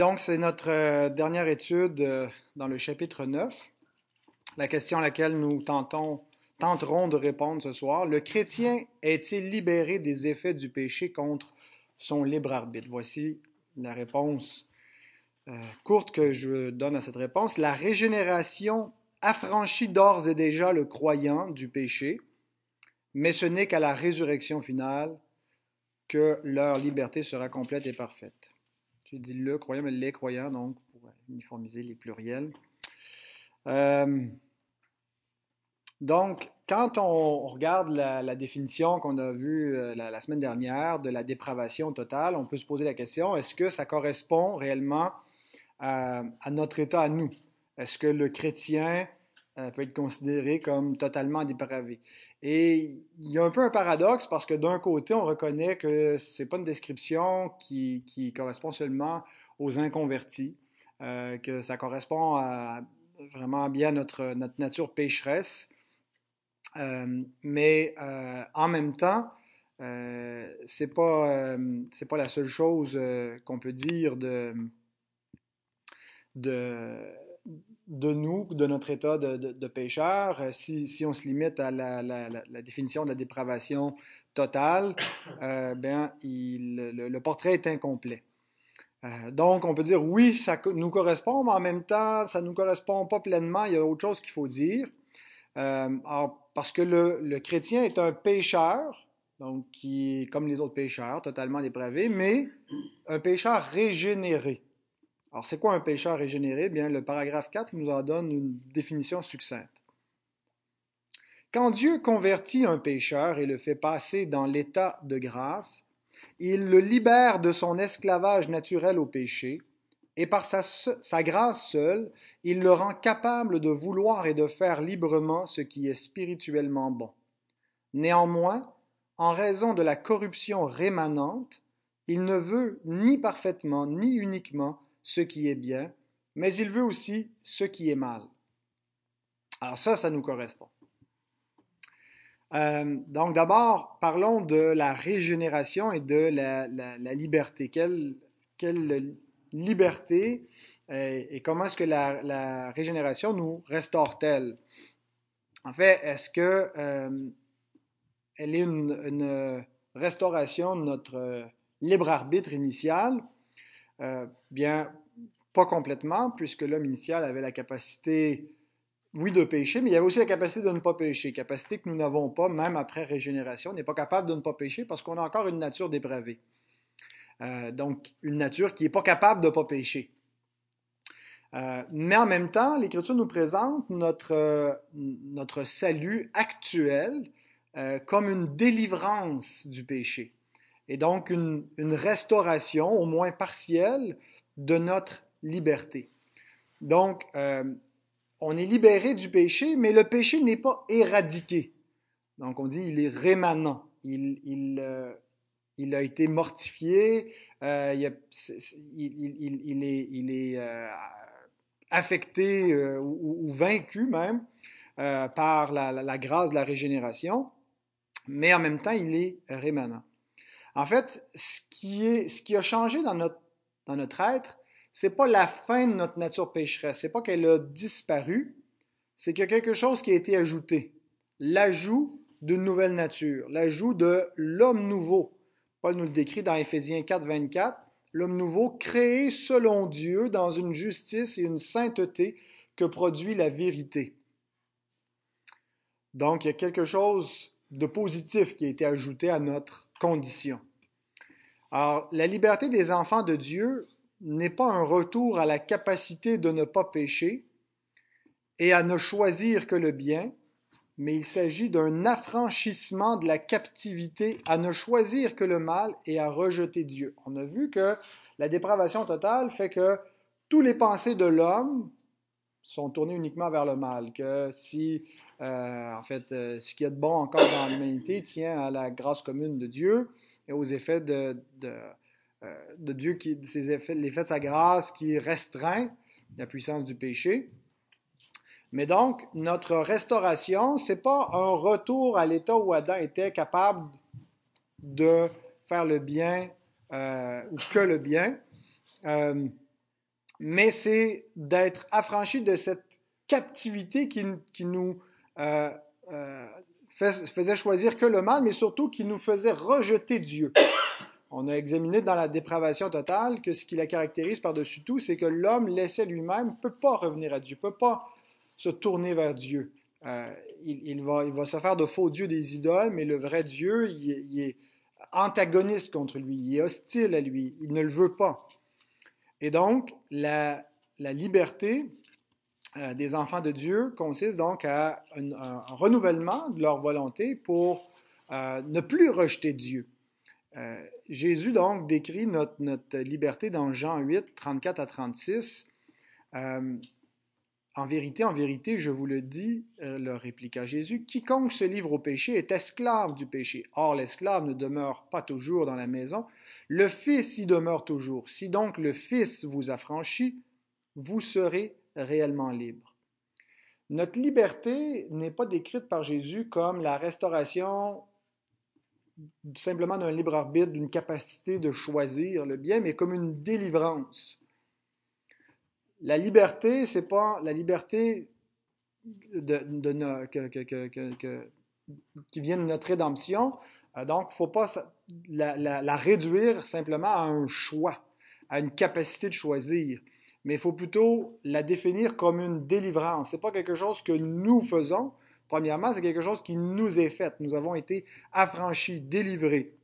Donc, c'est notre euh, dernière étude euh, dans le chapitre 9. La question à laquelle nous tentons, tenterons de répondre ce soir, le chrétien est-il libéré des effets du péché contre son libre arbitre? Voici la réponse euh, courte que je donne à cette réponse. La régénération affranchit d'ores et déjà le croyant du péché, mais ce n'est qu'à la résurrection finale que leur liberté sera complète et parfaite. J'ai dit le croyant, mais les croyants, donc, pour uniformiser les pluriels. Euh, donc, quand on regarde la, définition qu'on a vue euh, la, semaine dernière de la dépravation totale, on peut se poser la question, est-ce que ça correspond réellement à notre état à nous? Est-ce que le chrétien euh, peut être considéré comme totalement dépravé. Et il y a un peu un paradoxe parce que d'un côté, on reconnaît que ce n'est pas une description qui, qui, correspond seulement aux inconvertis, euh, que ça correspond vraiment bien à notre, notre nature pécheresse. Euh, mais en même temps, euh, c'est pas c'est pas la seule chose qu'on peut dire de de nous, de notre état de, de, pécheur, euh, si, on se limite à la, définition de la dépravation totale, euh, ben, le, portrait est incomplet. Euh, donc, on peut dire oui, ça nous correspond, mais en même temps, ça ne nous correspond pas pleinement. Il y a autre chose qu'il faut dire. parce que le, le, chrétien est un pécheur, donc qui est comme les autres pécheurs, totalement dépravé, mais un pécheur régénéré. Alors, c'est quoi un pécheur régénéré? Bien, le paragraphe 4 nous en donne une définition succincte. Quand Dieu convertit un pécheur et le fait passer dans l'état de grâce, il le libère de son esclavage naturel au péché, et par sa, sa, grâce seule, il le rend capable de vouloir et de faire librement ce qui est spirituellement bon. Néanmoins, en raison de la corruption rémanente, il ne veut ni parfaitement ni uniquement ce qui est bien, mais il veut aussi ce qui est mal. Alors ça, ça nous correspond. Euh, donc d'abord, parlons de la régénération et de la, liberté. Quelle, liberté euh, et comment est-ce que la, régénération nous restaure-t-elle? En fait, est-ce que euh, elle est une, une, restauration de notre libre arbitre initial euh, bien, pas complètement, puisque l'homme initial avait la capacité, oui, de pécher, mais il avait aussi la capacité de ne pas pécher, capacité que nous n'avons pas, même après régénération. On n'est pas capable de ne pas pécher parce qu'on a encore une nature dépravée. Euh, donc, une nature qui n'est pas capable de ne pas pécher. Euh, mais en même temps, l'Écriture nous présente notre, notre salut actuel comme une délivrance du péché et donc une, restauration, au moins partielle, de notre liberté. Donc, euh, on est libéré du péché, mais le péché n'est pas éradiqué. Donc, on dit il est rémanent. Il, euh, a été mortifié, euh, il, il, est, il est affecté ou, vaincu même par la, la, grâce de la régénération, mais en même temps, il est rémanent. En fait, ce qui, a changé dans notre, dans notre être, c'est pas la fin de notre nature pécheresse, c'est pas qu'elle a disparu, c'est qu'il y a quelque chose qui a été ajouté. L'ajout d'une nouvelle nature, l'ajout de l'homme nouveau. Paul nous le décrit dans Éphésiens 4, 24. L'homme nouveau créé selon Dieu dans une justice et une sainteté que produit la vérité. Donc, il y a quelque chose de positif qui a été ajouté à notre condition. Alors, la liberté des enfants de Dieu n'est pas un retour à la capacité de ne pas pécher et à ne choisir que le bien, mais il s'agit d'un affranchissement de la captivité à ne choisir que le mal et à rejeter Dieu. On a vu que la dépravation totale fait que tous les pensées de l'homme sont tournées uniquement vers le mal, que si, euh, en fait, euh, ce qu'il y a de bon encore dans l'humanité tient à la grâce commune de Dieu, et aux effets de, de, euh, Dieu, qui, effets, l'effet de sa grâce qui restreint la puissance du péché. Mais donc, notre restauration, c'est pas un retour à l'état où Adam était capable de faire le bien euh, ou que le bien. Euh, mais c'est d'être affranchi de cette captivité qui, nous faisait choisir que le mal, mais surtout qui nous faisait rejeter Dieu. On a examiné dans la dépravation totale que ce qui la caractérise par-dessus tout, c'est que l'homme laissé lui-même ne peut pas revenir à Dieu, ne peut pas se tourner vers Dieu. Euh, il, va, il, va, se faire de faux dieux des idoles, mais le vrai Dieu, il est antagoniste contre lui, il est hostile à lui, il ne le veut pas. Et donc, la, liberté euh, des enfants de Dieu consiste donc à un, renouvellement de leur volonté pour euh, ne plus rejeter Dieu. Euh, Jésus donc décrit notre, liberté dans Jean 8, 34 à 36. En vérité, en vérité, je vous le dis, leur répliqua Jésus, quiconque se livre au péché est esclave du péché. Or, l'esclave ne demeure pas toujours dans la maison, le Fils y demeure toujours. Si donc le Fils vous affranchit, vous serez réellement libre. Notre liberté n'est pas décrite par Jésus comme la restauration simplement d'un libre arbitre, d'une capacité de choisir le bien, mais comme une délivrance. La liberté, c'est pas la liberté qui vient de notre rédemption, euh, donc, il ne faut pas la, réduire simplement à un choix, à une capacité de choisir, mais il faut plutôt la définir comme une délivrance. Ce n'est pas quelque chose que nous faisons. Premièrement, c'est quelque chose qui nous est fait. Nous avons été affranchis, délivrés.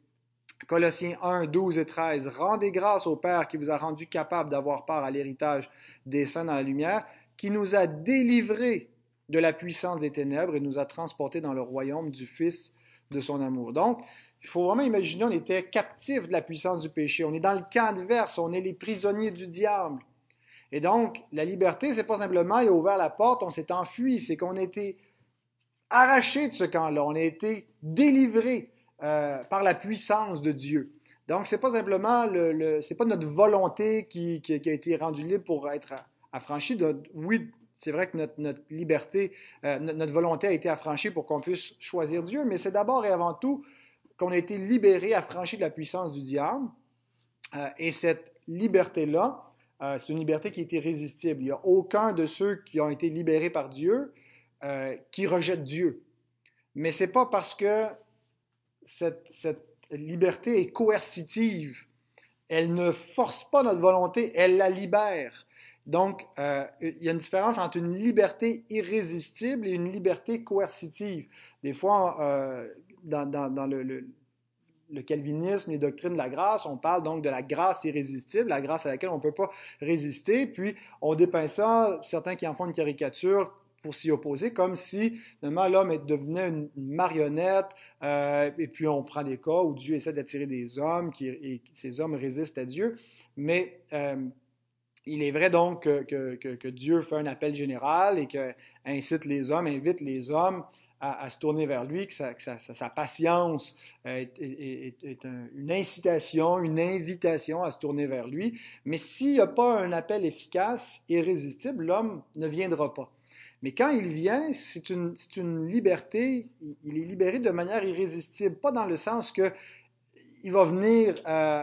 Colossiens 1, 12 et 13. Rendez grâce au Père qui vous a rendu capable d'avoir part à l'héritage des saints dans la lumière, qui nous a délivrés de la puissance des ténèbres et nous a transportés dans le royaume du Fils de son amour. Donc, il faut vraiment imaginer, on était captifs de la puissance du péché. On est dans le camp adverse, on est les prisonniers du diable. Et donc, la liberté, c'est pas simplement, il a ouvert la porte, on s'est enfui, c'est qu'on a été arraché de ce camp-là, on a été délivré euh, par la puissance de Dieu. Donc, c'est pas simplement le, c'est pas notre volonté qui, a été rendue libre pour être affranchie. Oui, c'est vrai que notre, liberté, euh, notre, volonté a été affranchie pour qu'on puisse choisir Dieu, mais c'est d'abord et avant tout qu'on a été libéré, affranchi de la puissance du diable. Euh, et cette liberté-là, euh, c'est une liberté qui est irrésistible. Il n'y a aucun de ceux qui ont été libérés par Dieu qui rejette Dieu. Mais ce n'est pas parce que cette, liberté est coercitive. Elle ne force pas notre volonté, elle la libère. Donc, euh, il y a une différence entre une liberté irrésistible et une liberté coercitive. Des fois, euh, dans, le, calvinisme, les doctrines de la grâce, on parle donc de la grâce irrésistible, la grâce à laquelle on ne peut pas résister, puis on dépeint ça, certains qui en font une caricature pour s'y opposer, comme si finalement l'homme devenait une, marionnette, euh, et puis on prend des cas où Dieu essaie d'attirer des hommes, qui, et ces hommes résistent à Dieu. Mais il est vrai donc que, Dieu fait un appel général et que incite les hommes, invite les hommes à, se tourner vers lui, que sa, patience est, une incitation, une invitation à se tourner vers lui. Mais s'il n'y a pas un appel efficace, irrésistible, l'homme ne viendra pas. Mais quand il vient, c'est une, liberté, il est libéré de manière irrésistible, pas dans le sens que il va venir euh,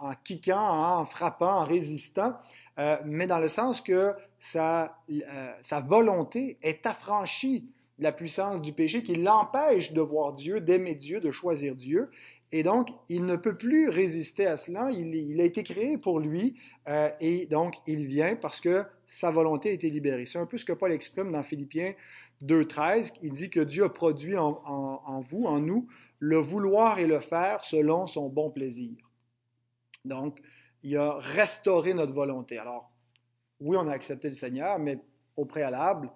en, kickant, en frappant, en résistant, euh, mais dans le sens que sa, euh, volonté est affranchie la puissance du péché qui l'empêche de voir Dieu, d'aimer Dieu, de choisir Dieu. Et donc, il ne peut plus résister à cela. Il, a été créé pour lui et donc il vient parce que sa volonté a été libérée. C'est un peu ce que Paul exprime dans Philippiens 2.13. Il dit que Dieu a produit en, en vous, en nous, le vouloir et le faire selon son bon plaisir. Donc, il a restauré notre volonté. Alors, oui, on a accepté le Seigneur, mais au préalable,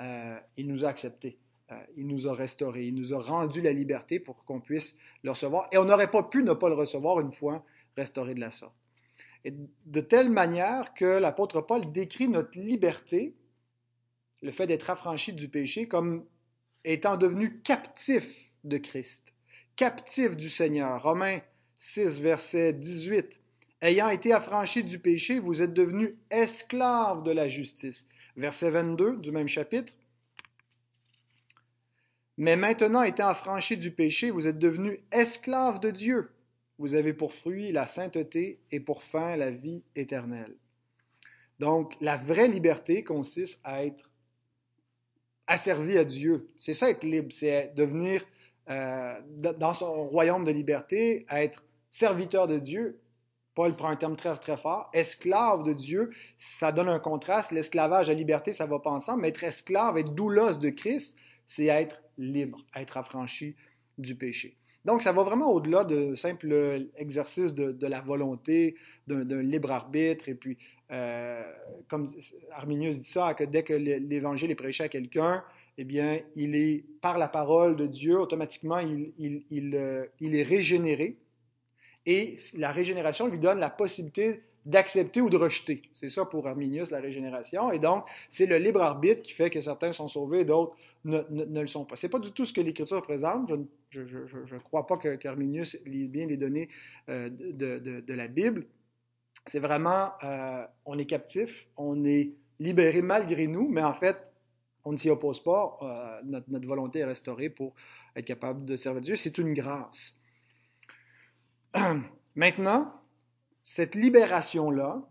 euh, il nous a acceptés. Euh, il nous a restaurés. Il nous a rendu la liberté pour qu'on puisse le recevoir. Et on n'aurait pas pu ne pas le recevoir une fois restauré de la sorte. Et de telle manière que l'apôtre Paul décrit notre liberté, le fait d'être affranchi du péché, comme étant devenu captif de Christ captif du Seigneur. Romains 6, verset 18. Ayant été affranchis du péché, vous êtes devenus esclaves de la justice. Verset 22 du même chapitre. Mais maintenant, étant affranchis du péché, vous êtes devenus esclaves de Dieu. Vous avez pour fruit la sainteté et pour fin la vie éternelle. Donc, la vraie liberté consiste à être asservi à Dieu. C'est ça être libre, c'est devenir euh, dans son royaume de liberté, à être serviteur de Dieu. Paul prend un terme très, très fort. Esclave de Dieu, ça donne un contraste. L'esclavage et la liberté, ça va pas ensemble. Mais être esclave, être doulos de Christ, c'est être libre, être affranchi du péché. Donc, ça va vraiment au-delà de simple exercice de, la volonté, d'un libre arbitre. Et puis, euh, comme Arminius dit ça, que dès que l'Évangile est prêché à quelqu'un, eh bien, il est, par la parole de Dieu, automatiquement, il, il, euh, il, est régénéré. Et la régénération lui donne la possibilité d'accepter ou de rejeter. C'est ça pour Arminius, la régénération. Et donc, c'est le libre arbitre qui fait que certains sont sauvés et d'autres ne, le sont pas. Ce n'est pas du tout ce que l'Écriture présente. Je ne crois pas qu'Arminius lit bien les données euh, de, la Bible. C'est vraiment, euh, on est captif, on est libéré malgré nous, mais en fait, on ne s'y oppose pas. Euh, notre, notre, volonté est restaurée pour être capable de servir Dieu. C'est une grâce. Maintenant, cette libération-là,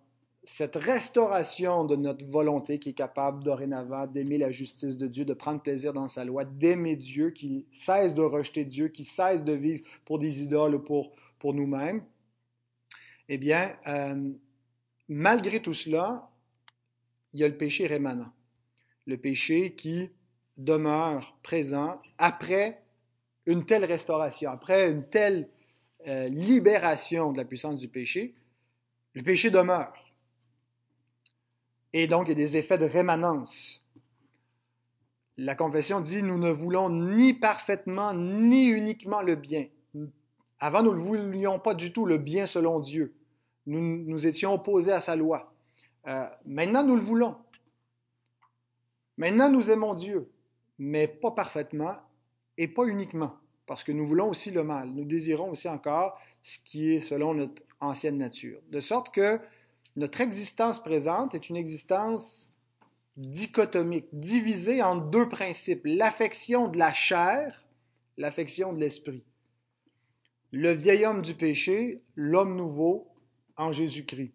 cette restauration de notre volonté qui est capable dorénavant d'aimer la justice de Dieu, de prendre plaisir dans sa loi, d'aimer Dieu, qui cesse de rejeter Dieu, qui cesse de vivre pour des idoles ou pour, pour nous-mêmes, eh bien, euh, malgré tout cela, il y a le péché rémanent. Le péché qui demeure présent après une telle restauration, après une telle euh, libération de la puissance du péché, le péché demeure. Et donc, il y a des effets de rémanence. La confession dit, nous ne voulons ni parfaitement, ni uniquement le bien. Avant, nous ne voulions pas du tout le bien selon Dieu. Nous, nous étions opposés à sa loi. Euh, maintenant, nous le voulons. Maintenant, nous aimons Dieu, mais pas parfaitement et pas uniquement, parce que nous voulons aussi le mal. Nous désirons aussi encore ce qui est selon notre ancienne nature. De sorte que notre existence présente est une existence dichotomique, divisée en deux principes, l'affection de la chair, l'affection de l'esprit. Le vieil homme du péché, l'homme nouveau en Jésus-Christ.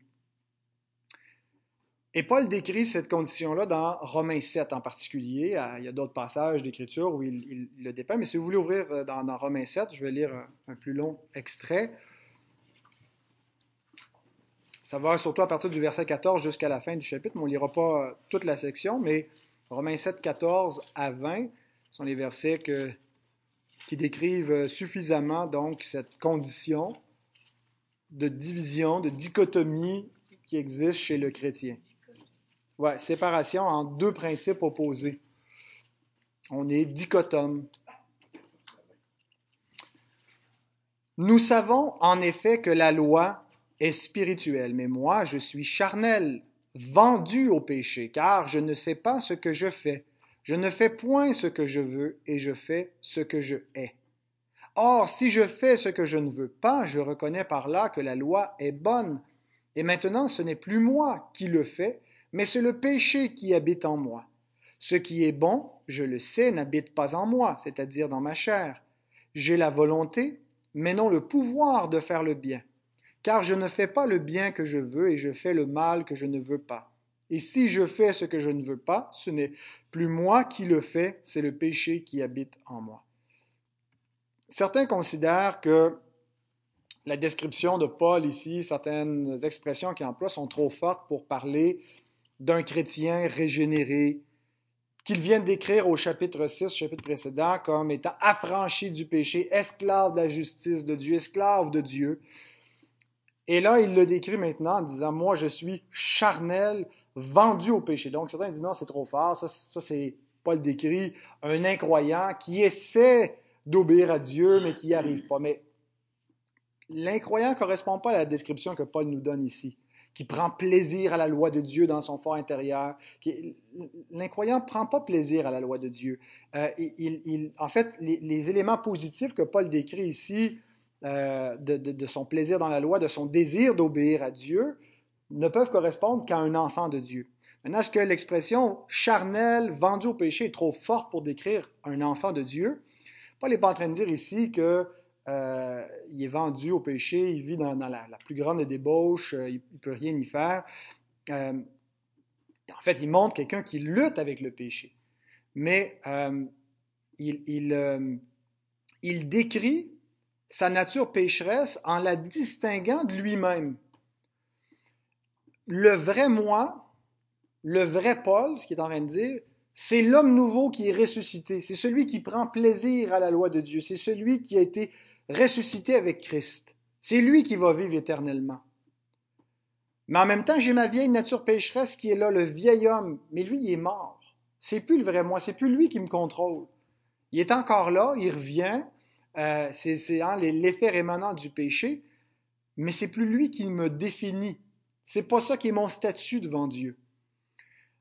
Et Paul décrit cette condition-là dans Romains 7 en particulier. Il y a d'autres passages d'écriture où il, le dépeint, mais si vous voulez ouvrir euh, dans, Romains 7, je vais lire un plus long extrait. Ça va surtout à partir du verset 14 jusqu'à la fin du chapitre, mais on ne lira pas euh, toute la section, mais Romains 7, 14 à 20 sont les versets qui décrivent euh, suffisamment donc cette condition de division, de dichotomie qui existe chez le chrétien. Ouais, séparation en deux principes opposés. On est dichotome. Nous savons en effet que la loi est spirituel, mais moi je suis charnel, vendu au péché, car je ne sais pas ce que je fais. Je ne fais point ce que je veux, et je fais ce que je hais. Or, si je fais ce que je ne veux pas, je reconnais par là que la loi est bonne. Et maintenant, ce n'est plus moi qui le fais, mais c'est le péché qui habite en moi. Ce qui est bon, je le sais, n'habite pas en moi, c'est-à-dire dans ma chair. J'ai la volonté, mais non le pouvoir de faire le bien car je ne fais pas le bien que je veux et je fais le mal que je ne veux pas. Et si je fais ce que je ne veux pas, ce n'est plus moi qui le fais, c'est le péché qui habite en moi. Certains considèrent que la description de Paul ici, certaines expressions qu'il emploie sont trop fortes pour parler d'un chrétien régénéré, qu'il vient décrire au chapitre 6, chapitre précédent, comme étant affranchi du péché, esclave de la justice de Dieu, esclave de Dieu. Et là, il le décrit maintenant en disant, moi, je suis charnel, vendu au péché. Donc, certains disent, non, c'est trop fort. Ça, ça c'est Paul décrit un incroyant qui essaie d'obéir à Dieu, mais qui n'y arrive pas. Mais l'incroyant ne correspond pas à la description que Paul nous donne ici, qui prend plaisir à la loi de Dieu dans son fort intérieur. L'incroyant ne prend pas plaisir à la loi de Dieu. Euh, il, en fait, les, éléments positifs que Paul décrit ici euh, de, son plaisir dans la loi, de son désir d'obéir à Dieu, ne peuvent correspondre qu'à un enfant de Dieu. Maintenant, est-ce que l'expression charnel, vendu au péché est trop forte pour décrire un enfant de Dieu? Paul n'est pas en train de dire ici qu'il euh, est vendu au péché, il vit dans, la, plus grande débauche, euh, il ne peut rien y faire. En fait, il montre quelqu'un qui lutte avec le péché. Mais euh, il, il, euh, il décrit sa nature pécheresse en la distinguant de lui-même. Le vrai moi, le vrai Paul, ce qu'il est en train de dire, c'est l'homme nouveau qui est ressuscité. C'est celui qui prend plaisir à la loi de Dieu. C'est celui qui a été ressuscité avec Christ. C'est lui qui va vivre éternellement. Mais en même temps, j'ai ma vieille nature pécheresse qui est là, le vieil homme. Mais lui, il est mort. C'est plus le vrai moi, c'est plus lui qui me contrôle. Il est encore là, il revient. Euh, c'est hein, l'effet rémanent du péché, mais c'est plus lui qui me définit. C'est pas ça qui est mon statut devant Dieu.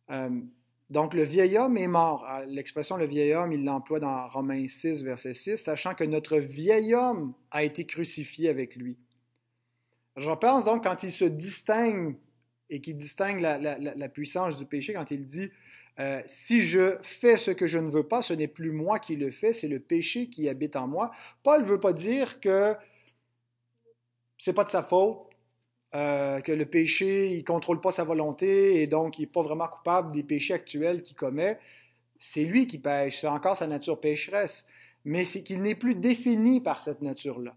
Euh, donc, le vieil homme est mort. Ah, l'expression le vieil homme, il l'emploie dans Romains 6, verset 6, sachant que notre vieil homme a été crucifié avec lui. Je pense donc quand il se distingue et qu'il distingue la, puissance du péché, quand il dit euh, si je fais ce que je ne veux pas, ce n'est plus moi qui le fais, c'est le péché qui habite en moi. Paul ne veut pas dire que c'est pas de sa faute, euh, que le péché, il contrôle pas sa volonté et donc il n'est pas vraiment coupable des péchés actuels qu'il commet. C'est lui qui pêche, c'est encore sa nature pécheresse, mais c'est qu'il n'est plus défini par cette nature-là.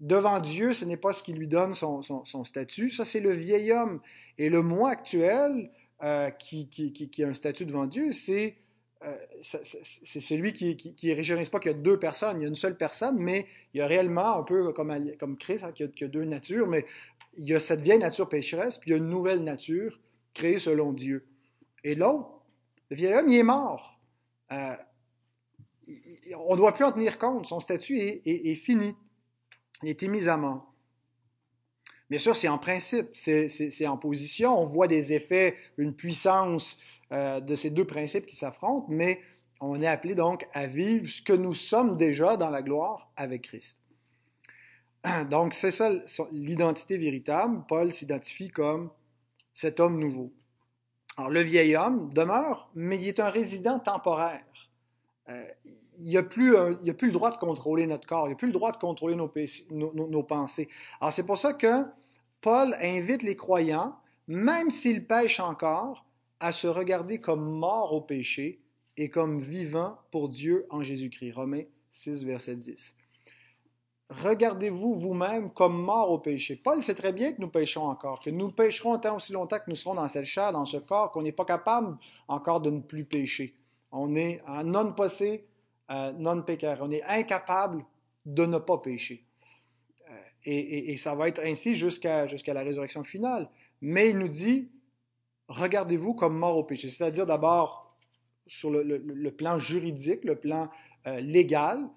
Devant Dieu, ce n'est pas ce qui lui donne son, statut, ça c'est le vieil homme. Et le moi actuel, euh, qui, qui, a un statut devant Dieu, c'est euh, c'est celui qui, qui, régionise pas qu'il y a deux personnes, il y a une seule personne, mais il y a réellement, un peu comme, comme Christ, hein, qui, a, deux natures, mais il y a cette vieille nature pécheresse, puis il y a une nouvelle nature créée selon Dieu. Et l'autre, le vieil homme, il est mort. Euh, on ne doit plus en tenir compte. Son statut est, fini. Il a été mis à mort. Bien sûr, c'est en principe, c'est en position. On voit des effets, une puissance euh, de ces deux principes qui s'affrontent, mais on est appelé donc à vivre ce que nous sommes déjà dans la gloire avec Christ. Donc, c'est ça l'identité véritable. Paul s'identifie comme cet homme nouveau. Alors, le vieil homme demeure, mais il est un résident temporaire. Euh, il n'a plus, plus, le droit de contrôler notre corps, il n'a plus le droit de contrôler nos, nos pensées. Alors, c'est pour ça que Paul invite les croyants, même s'ils pêchent encore, à se regarder comme morts au péché et comme vivants pour Dieu en Jésus-Christ. Romains 6, verset 10 regardez-vous vous-même comme mort au péché. Paul sait très bien que nous péchons encore, que nous pécherons tant aussi longtemps que nous serons dans cette chair, dans ce corps, qu'on n'est pas capable encore de ne plus pécher. On est non possé, euh, non pécaire. On est incapable de ne pas pécher. Euh, et, ça va être ainsi jusqu'à la résurrection finale. Mais il nous dit, regardez-vous comme mort au péché. C'est-à-dire d'abord sur le, plan juridique, le plan euh, légal,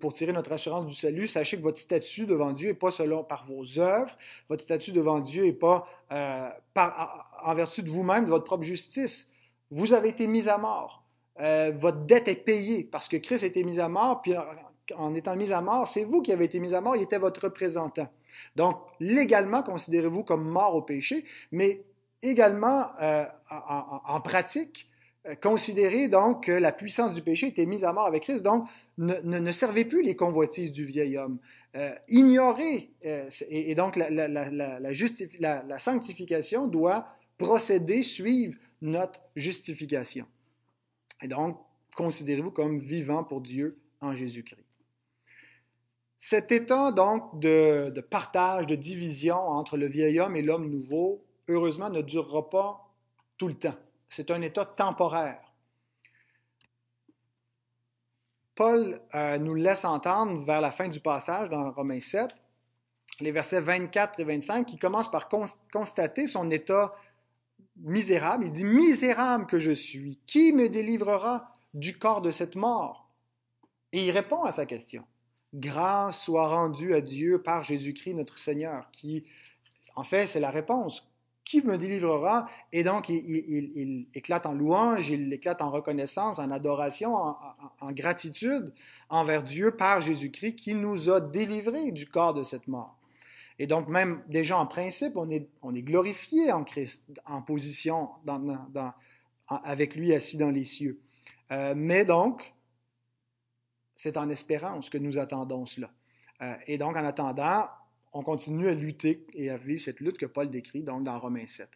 pour tirer notre assurance du salut, sachez que votre statut devant Dieu n'est pas selon par vos œuvres, votre statut devant Dieu n'est pas euh, en, vertu de vous-même, de votre propre justice. Vous avez été mis à mort. Euh, votre dette est payée parce que Christ a été mis à mort, puis en, étant mis à mort, c'est vous qui avez été mis à mort, il était votre représentant. Donc, légalement, considérez-vous comme mort au péché, mais également euh, en, pratique, considérez donc que la puissance du péché était mise à mort avec Christ. Donc, ne, servez plus les convoitises du vieil homme. Euh, ignorez, euh, et, donc la, sanctification doit procéder, suivre notre justification. Et donc, considérez-vous comme vivant pour Dieu en Jésus-Christ. Cet état donc de, partage, de division entre le vieil homme et l'homme nouveau, heureusement, ne durera pas tout le temps. C'est un état temporaire. Paul euh, nous laisse entendre vers la fin du passage dans Romains 7, les versets 24 et 25, qui commence par constater son état misérable. Il dit, Misérable que je suis, qui me délivrera du corps de cette mort? Et il répond à sa question. Grâce soit rendue à Dieu par Jésus-Christ notre Seigneur, qui, en fait, c'est la réponse qui me délivrera? Et donc, il, éclate en louange, il éclate en reconnaissance, en adoration, en, gratitude envers Dieu par Jésus-Christ qui nous a délivrés du corps de cette mort. Et donc, même déjà en principe, on est, glorifié en Christ, en position avec lui assis dans les cieux. Euh, mais donc, c'est en espérance que nous attendons cela. Euh, et donc, en attendant, on continue à lutter et à vivre cette lutte que Paul décrit donc dans Romains 7.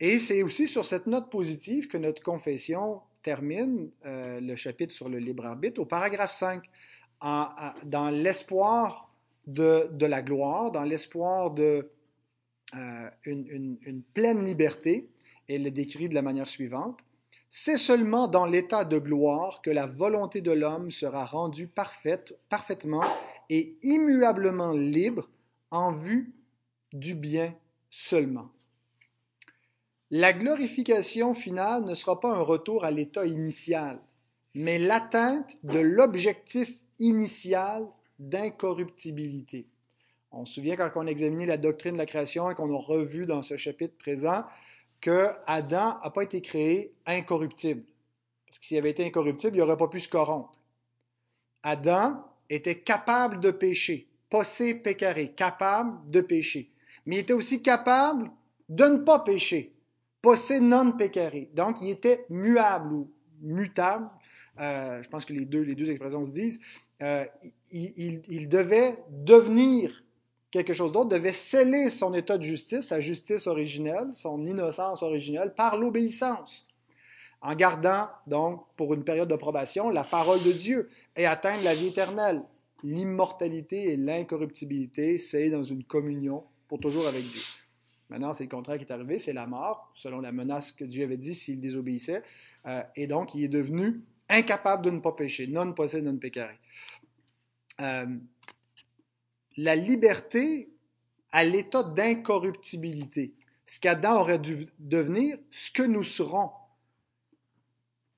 Et c'est aussi sur cette note positive que notre confession termine euh, le chapitre sur le libre arbitre au paragraphe 5, dans l'espoir de, la gloire, dans l'espoir de euh, pleine liberté. Elle le décrit de la manière suivante. C'est seulement dans l'état de gloire que la volonté de l'homme sera rendue parfaite, parfaitement et immuablement libre en vue du bien seulement. La glorification finale ne sera pas un retour à l'état initial, mais l'atteinte de l'objectif initial d'incorruptibilité. On se souvient quand on a examiné la doctrine de la création et qu'on a revu dans ce chapitre présent que Adam n'a pas été créé incorruptible. Parce que s'il avait été incorruptible, il n'aurait pas pu se corrompre. Adam était capable de pécher, possé pécaré, capable de pécher. Mais il était aussi capable de ne pas pécher possé non pécaré. Donc, il était muable ou mutable. Euh, je pense que les deux, les deux expressions se disent. Euh, il, devait devenir quelque chose d'autre, devait sceller son état de justice, sa justice originelle, son innocence originelle, par l'obéissance, en gardant donc pour une période de probation la parole de Dieu et atteindre la vie éternelle. L'immortalité et l'incorruptibilité, c'est dans une communion pour toujours avec Dieu. Maintenant, c'est le contraire qui est arrivé, c'est la mort, selon la menace que Dieu avait dit s'il désobéissait. Euh, et donc, il est devenu incapable de ne pas pécher, non possède, non pécaré. Euh, la liberté à l'état d'incorruptibilité, ce qu'Adam aurait dû devenir, ce que nous serons.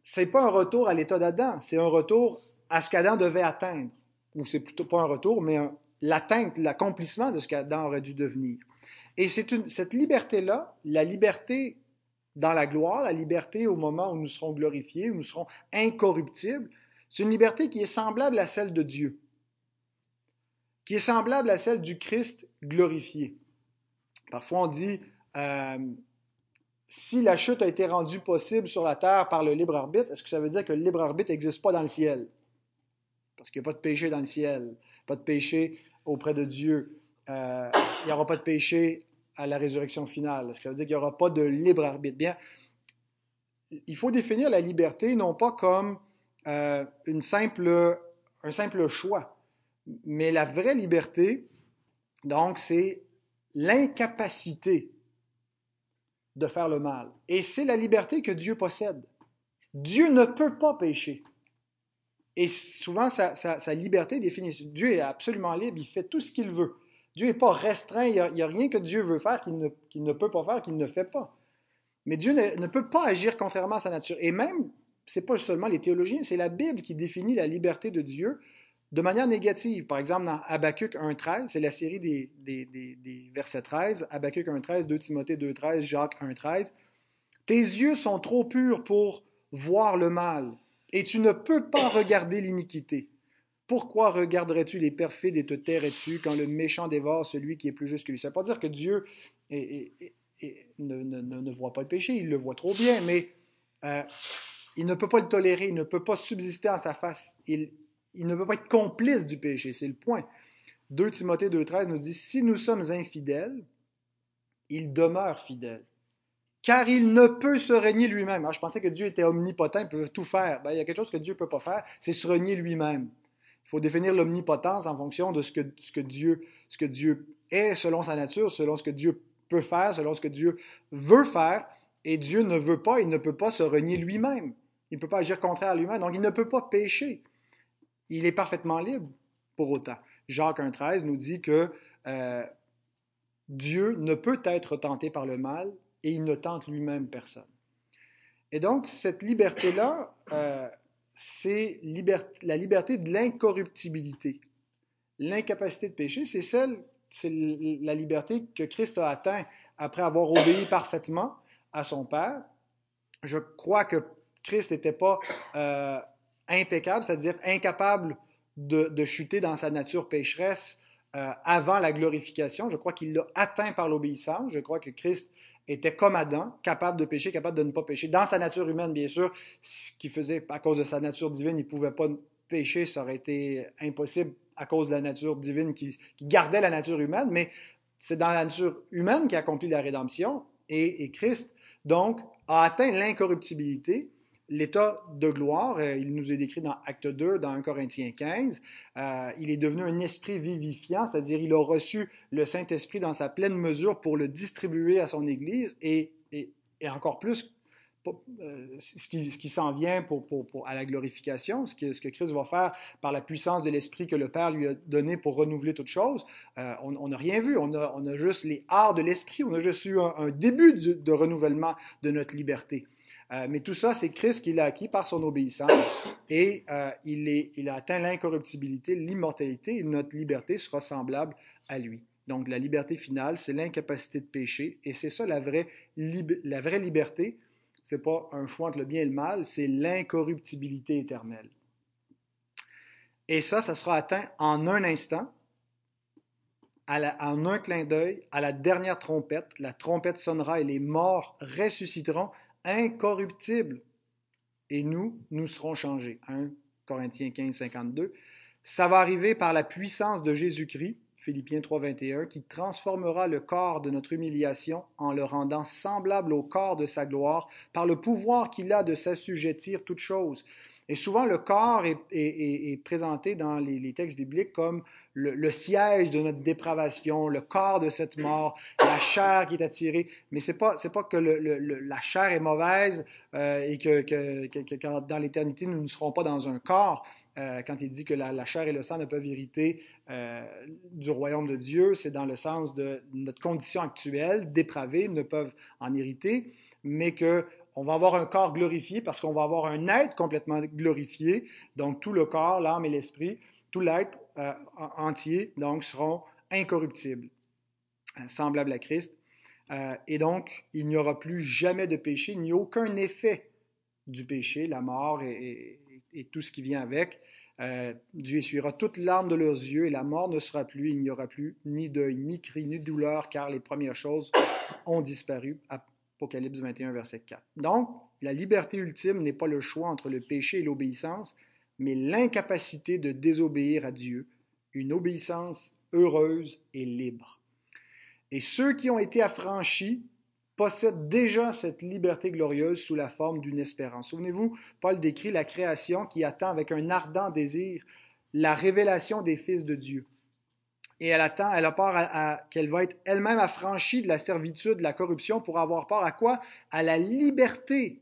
C'est pas un retour à l'état d'Adam, c'est un retour à ce qu'Adam devait atteindre. Ou c'est plutôt pas un retour, mais l'atteinte, l'accomplissement de ce qu'Adam aurait dû devenir. Et c'est cette liberté-là, la liberté dans la gloire, la liberté au moment où nous serons glorifiés, où nous serons incorruptibles, c'est une liberté qui est semblable à celle de Dieu, qui est semblable à celle du Christ glorifié. Parfois on dit, euh, si la chute a été rendue possible sur la terre par le libre arbitre, est-ce que ça veut dire que le libre arbitre n'existe pas dans le ciel? Parce qu'il n'y a pas de péché dans le ciel, pas de péché auprès de Dieu. Euh, il n'y aura pas de péché à la résurrection finale. Ce qui veut dire qu'il n'y aura pas de libre arbitre. Bien, il faut définir la liberté non pas comme euh, un simple choix, mais la vraie liberté, donc, c'est l'incapacité de faire le mal. Et c'est la liberté que Dieu possède. Dieu ne peut pas pécher. Et souvent, sa, liberté définit. Dieu est absolument libre, il fait tout ce qu'il veut. Dieu n'est pas restreint, il n'y a, rien que Dieu veut faire qu'il ne, peut pas faire, qu'il ne fait pas. Mais Dieu ne, peut pas agir contrairement à sa nature. Et même, ce n'est pas seulement les théologiens, c'est la Bible qui définit la liberté de Dieu de manière négative. Par exemple, dans Habakkuk 1.13, c'est la série des, des, versets 13, Habakkuk 1.13, 2 Timothée 2.13, Jacques 1.13. Tes yeux sont trop purs pour voir le mal, et tu ne peux pas regarder l'iniquité. Pourquoi regarderais-tu les perfides et te tairais-tu quand le méchant dévore celui qui est plus juste que lui? Ça ne veut pas dire que Dieu ne, voit pas le péché, il le voit trop bien, mais euh, il ne peut pas le tolérer, il ne peut pas subsister en sa face, il, ne peut pas être complice du péché, c'est le point. 2 Timothée 2.13 nous dit, si nous sommes infidèles, il demeure fidèle, car il ne peut se régner lui-même. je pensais que Dieu était omnipotent, il peut tout faire. Ben, il y a quelque chose que Dieu ne peut pas faire, c'est se renier lui-même. Il faut définir l'omnipotence en fonction de ce que, ce, que Dieu, ce que Dieu est selon sa nature, selon ce que Dieu peut faire, selon ce que Dieu veut faire. Et Dieu ne veut pas, il ne peut pas se renier lui-même. Il ne peut pas agir contraire à lui-même. Donc, il ne peut pas pécher. Il est parfaitement libre pour autant. Jacques 1,13 nous dit que euh, Dieu ne peut être tenté par le mal et il ne tente lui-même personne. Et donc, cette liberté-là, euh, c'est la liberté de l'incorruptibilité. L'incapacité de pécher, c'est celle, c'est la liberté que Christ a atteint après avoir obéi parfaitement à son Père. Je crois que Christ n'était pas euh, impeccable, c'est-à-dire incapable de, chuter dans sa nature pécheresse euh, avant la glorification. Je crois qu'il l'a atteint par l'obéissance. Je crois que Christ était comme Adam, capable de pécher, capable de ne pas pécher. Dans sa nature humaine, bien sûr, ce qui faisait, à cause de sa nature divine, il ne pouvait pas pécher, ça aurait été impossible à cause de la nature divine qui, gardait la nature humaine, mais c'est dans la nature humaine qu'il accomplit la rédemption, et, Christ donc a atteint l'incorruptibilité, l'état de gloire. Euh, il nous est décrit dans Acte 2, dans 1 Corinthiens 15. Euh, il est devenu un esprit vivifiant, c'est-à-dire il a reçu le Saint-Esprit dans sa pleine mesure pour le distribuer à son Église et, encore plus euh, ce qui, s'en vient pour, à la glorification, ce que, ce que Christ va faire par la puissance de l'Esprit que le Père lui a donné pour renouveler toute chose, on n'a rien vu. On a, juste les arts de l'Esprit, on a juste eu un, début de, renouvellement de notre liberté. Euh, mais tout ça, c'est Christ qui l'a acquis par son obéissance et euh, il, est, il a atteint l'incorruptibilité, l'immortalité et notre liberté sera semblable à lui. Donc la liberté finale, c'est l'incapacité de pécher et c'est ça la vraie, la vraie liberté ce n'est pas un choix entre le bien et le mal, c'est l'incorruptibilité éternelle. Et ça, ça sera atteint en un instant, en un clin d'œil, à la dernière trompette. La trompette sonnera et les morts ressusciteront incorruptibles. Et nous, nous serons changés. 1 Corinthiens 15, 52. Ça va arriver par la puissance de Jésus-Christ Philippiens 3.21, qui transformera le corps de notre humiliation en le rendant semblable au corps de sa gloire par le pouvoir qu'il a de s'assujettir toutes choses. Et souvent, le corps est, présenté dans les, textes bibliques comme le, siège de notre dépravation, le corps de cette mort, la chair qui est attirée. Mais c'est pas c'est pas que la chair est mauvaise euh, et que, dans l'éternité nous ne serons pas dans un corps. Euh, quand il dit que la, la, chair et le sang ne peuvent hériter euh, du royaume de Dieu, c'est dans le sens de notre condition actuelle, dépravée, ne peuvent en hériter, mais que on va avoir un corps glorifié parce qu'on va avoir un être complètement glorifié. Donc tout le corps, l'âme et l'esprit, tout l'être euh, entier, donc seront incorruptibles, euh, semblables à Christ. Euh, et donc il n'y aura plus jamais de péché, ni aucun effet du péché, la mort et, tout ce qui vient avec. Dieu essuiera toute larme de leurs yeux et la mort ne sera plus. Il n'y aura plus ni deuil, ni cri, ni douleur, car les premières choses ont disparu. Apocalypse 21, verset 4. Donc, la liberté ultime n'est pas le choix entre le péché et l'obéissance, mais l'incapacité de désobéir à Dieu, une obéissance heureuse et libre. Et ceux qui ont été affranchis possède déjà cette liberté glorieuse sous la forme d'une espérance. Souvenez-vous, Paul décrit la création qui attend avec un ardent désir la révélation des fils de Dieu. Et elle attend, elle a peur qu'elle va être elle-même affranchie de la servitude, de la corruption, pour avoir peur à quoi? À la liberté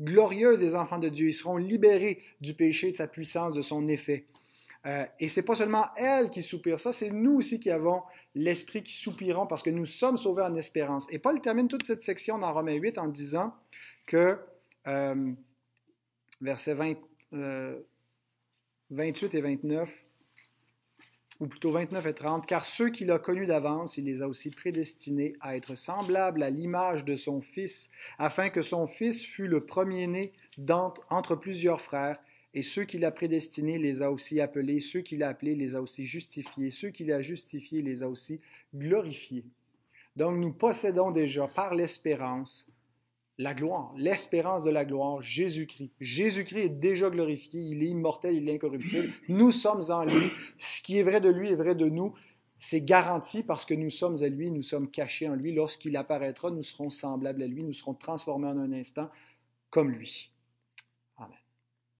glorieuse des enfants de Dieu. Ils seront libérés du péché, de sa puissance, de son effet. Euh, et c'est pas seulement elle qui soupire ça, c'est nous aussi qui avons l'esprit qui soupirons parce que nous sommes sauvés en espérance. Et Paul termine toute cette section dans Romains 8 en disant que, euh, versets 20, euh, 28 et 29, ou plutôt 29 et 30, car ceux qu'il a connus d'avance, il les a aussi prédestinés à être semblables à l'image de son Fils, afin que son Fils fût le premier-né entre plusieurs frères. Et ceux qu'il a prédestinés les a aussi appelés, ceux qu'il a appelés les a aussi justifiés, ceux qu'il a justifiés les a aussi glorifiés. Donc nous possédons déjà par l'espérance la gloire, l'espérance de la gloire, Jésus-Christ. Jésus-Christ est déjà glorifié, il est immortel, il est incorruptible. Nous sommes en lui. Ce qui est vrai de lui est vrai de nous. C'est garanti parce que nous sommes à lui, nous sommes cachés en lui. Lorsqu'il apparaîtra, nous serons semblables à lui, nous serons transformés en un instant comme lui.